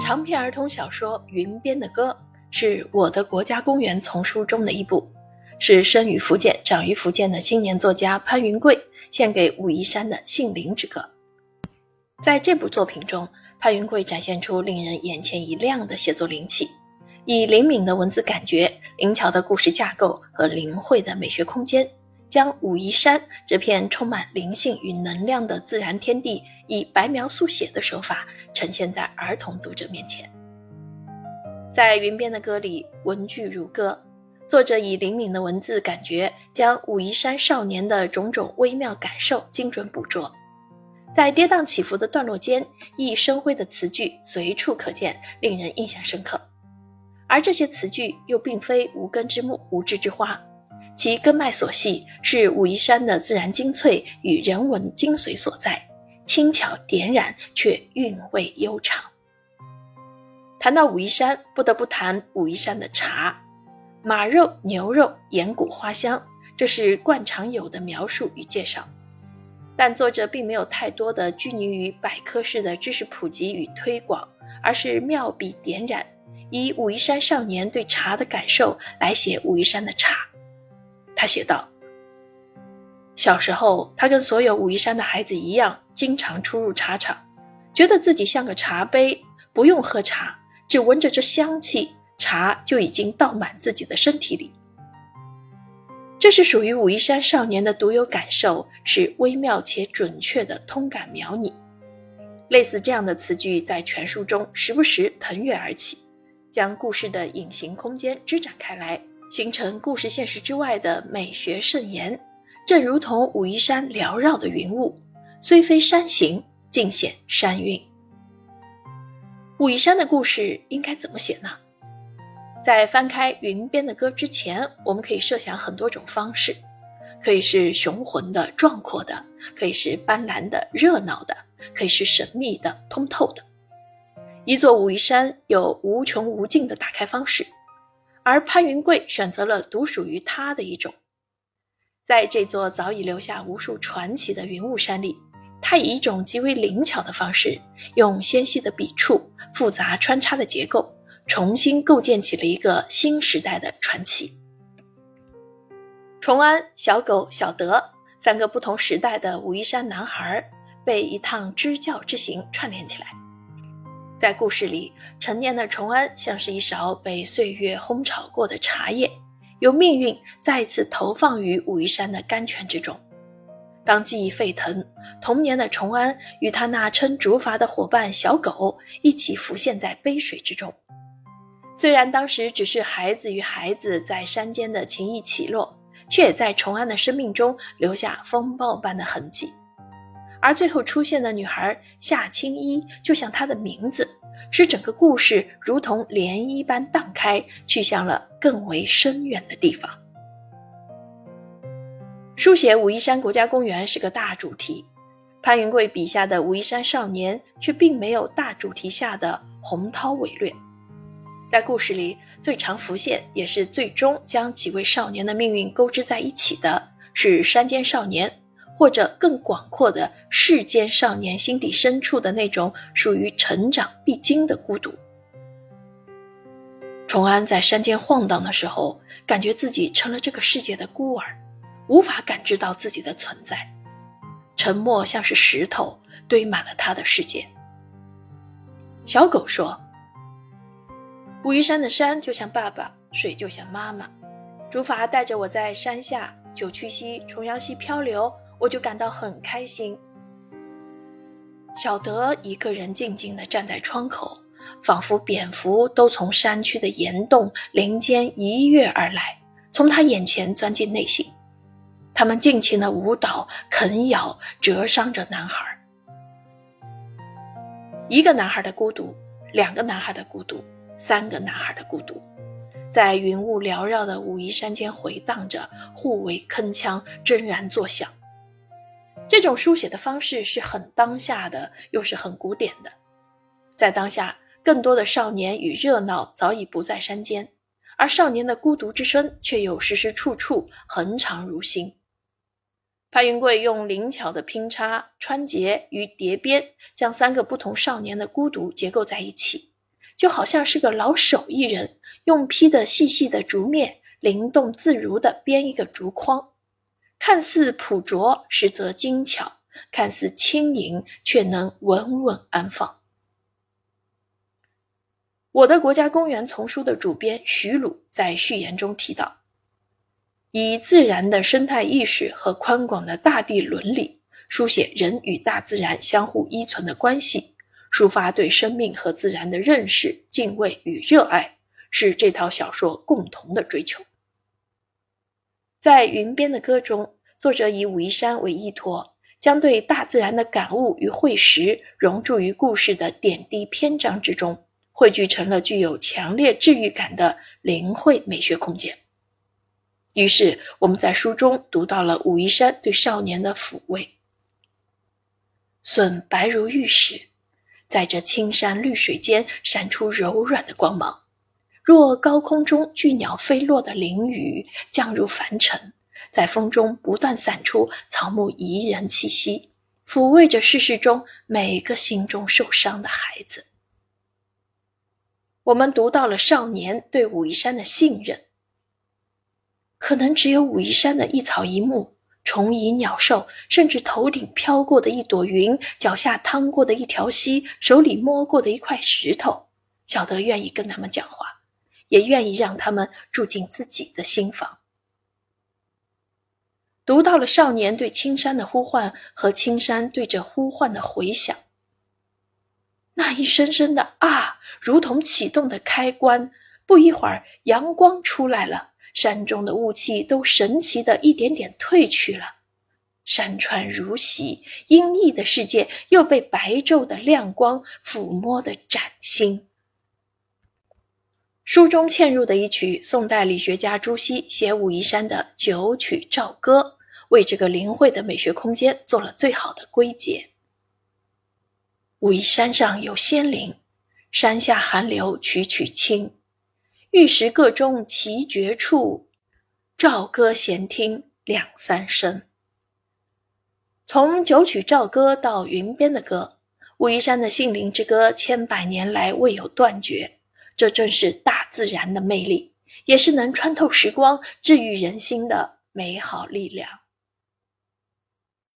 长篇儿童小说《云边的歌》是我的国家公园丛书中的一部，是生于福建、长于福建的青年作家潘云贵献给武夷山的杏林之歌。在这部作品中，潘云贵展现出令人眼前一亮的写作灵气，以灵敏的文字感觉、灵巧的故事架构和灵慧的美学空间。将武夷山这片充满灵性与能量的自然天地，以白描速写的手法呈现在儿童读者面前。在云边的歌里，文句如歌，作者以灵敏的文字感觉，将武夷山少年的种种微妙感受精准捕捉。在跌宕起伏的段落间，熠熠生辉的词句随处可见，令人印象深刻。而这些词句又并非无根之木、无枝之花。其根脉所系，是武夷山的自然精粹与人文精髓所在，轻巧点染却韵味悠长。谈到武夷山，不得不谈武夷山的茶，马肉、牛肉、岩谷花香，这是惯常有的描述与介绍。但作者并没有太多的拘泥于百科式的知识普及与推广，而是妙笔点染，以武夷山少年对茶的感受来写武夷山的茶。他写道：“小时候，他跟所有武夷山的孩子一样，经常出入茶厂，觉得自己像个茶杯，不用喝茶，只闻着这香气，茶就已经倒满自己的身体里。这是属于武夷山少年的独有感受，是微妙且准确的通感描拟。类似这样的词句，在全书中时不时腾跃而起，将故事的隐形空间支展开来。”形成故事现实之外的美学盛宴，正如同武夷山缭绕的云雾，虽非山形，尽显山韵。武夷山的故事应该怎么写呢？在翻开《云边的歌》之前，我们可以设想很多种方式，可以是雄浑的、壮阔的，可以是斑斓的、热闹的，可以是神秘的、通透的。一座武夷山有无穷无尽的打开方式。而潘云贵选择了独属于他的一种，在这座早已留下无数传奇的云雾山里，他以一种极为灵巧的方式，用纤细的笔触、复杂穿插的结构，重新构建起了一个新时代的传奇。崇安、小狗、小德三个不同时代的武夷山男孩，被一趟支教之行串联起来。在故事里，成年的崇安像是一勺被岁月烘炒过的茶叶，由命运再次投放于武夷山的甘泉之中。当记忆沸腾，童年的崇安与他那称竹筏的伙伴小狗一起浮现在杯水之中。虽然当时只是孩子与孩子在山间的情谊起落，却也在崇安的生命中留下风暴般的痕迹。而最后出现的女孩夏青衣，就像她的名字，使整个故事如同涟漪般荡开，去向了更为深远的地方。书写武夷山国家公园是个大主题，潘云贵笔下的武夷山少年却并没有大主题下的洪涛伟略。在故事里，最常浮现，也是最终将几位少年的命运勾织在一起的，是山间少年。或者更广阔的世间少年心底深处的那种属于成长必经的孤独。崇安在山间晃荡的时候，感觉自己成了这个世界的孤儿，无法感知到自己的存在，沉默像是石头堆满了他的世界。小狗说：“武夷山的山就像爸爸，水就像妈妈，竹筏带着我在山下九曲溪、重阳溪漂流。”我就感到很开心。小德一个人静静地站在窗口，仿佛蝙蝠都从山区的岩洞林间一跃而来，从他眼前钻进内心。他们尽情的舞蹈、啃咬、折伤着男孩。一个男孩的孤独，两个男孩的孤独，三个男孩的孤独，在云雾缭绕的武夷山间回荡着，互为铿锵，铮然作响。这种书写的方式是很当下的，又是很古典的。在当下，更多的少年与热闹早已不在山间，而少年的孤独之声却又时时处处恒常如新。潘云贵用灵巧的拼插、穿结与叠边，将三个不同少年的孤独结构在一起，就好像是个老手艺人用劈得细细的竹篾，灵动自如地编一个竹筐，看似朴拙，实则精巧；看似轻盈，却能稳稳安放。我的国家公园丛书的主编徐鲁在序言中提到。以自然的生态意识和宽广的大地伦理，书写人与大自然相互依存的关系，抒发对生命和自然的认识、敬畏与热爱，是这套小说共同的追求。在《云边的歌》中，作者以武夷山为依托，将对大自然的感悟与会识融注于故事的点滴篇章之中，汇聚成了具有强烈治愈感的灵慧美学空间。于是，我们在书中读到了武夷山对少年的抚慰。笋白如玉石，在这青山绿水间闪出柔软的光芒，若高空中巨鸟飞落的凌雨降入凡尘，在风中不断散出草木宜人气息，抚慰着世事中每个心中受伤的孩子。我们读到了少年对武夷山的信任。可能只有武夷山的一草一木、虫蚁鸟兽，甚至头顶飘过的一朵云、脚下趟过的一条溪、手里摸过的一块石头，晓得愿意跟他们讲话，也愿意让他们住进自己的心房。读到了少年对青山的呼唤和青山对这呼唤的回响，那一声声的啊，如同启动的开关。不一会儿，阳光出来了。山中的雾气都神奇的一点点褪去了，山川如洗，阴翳的世界又被白昼的亮光抚摸的崭新。书中嵌入的一曲宋代理学家朱熹写武夷山的《九曲棹歌》，为这个灵慧的美学空间做了最好的归结。武夷山上有仙灵，山下寒流曲曲清。玉石各中奇绝处，棹歌闲听两三声。从九曲棹歌到云边的歌，武夷山的杏林之歌千百年来未有断绝。这正是大自然的魅力，也是能穿透时光、治愈人心的美好力量。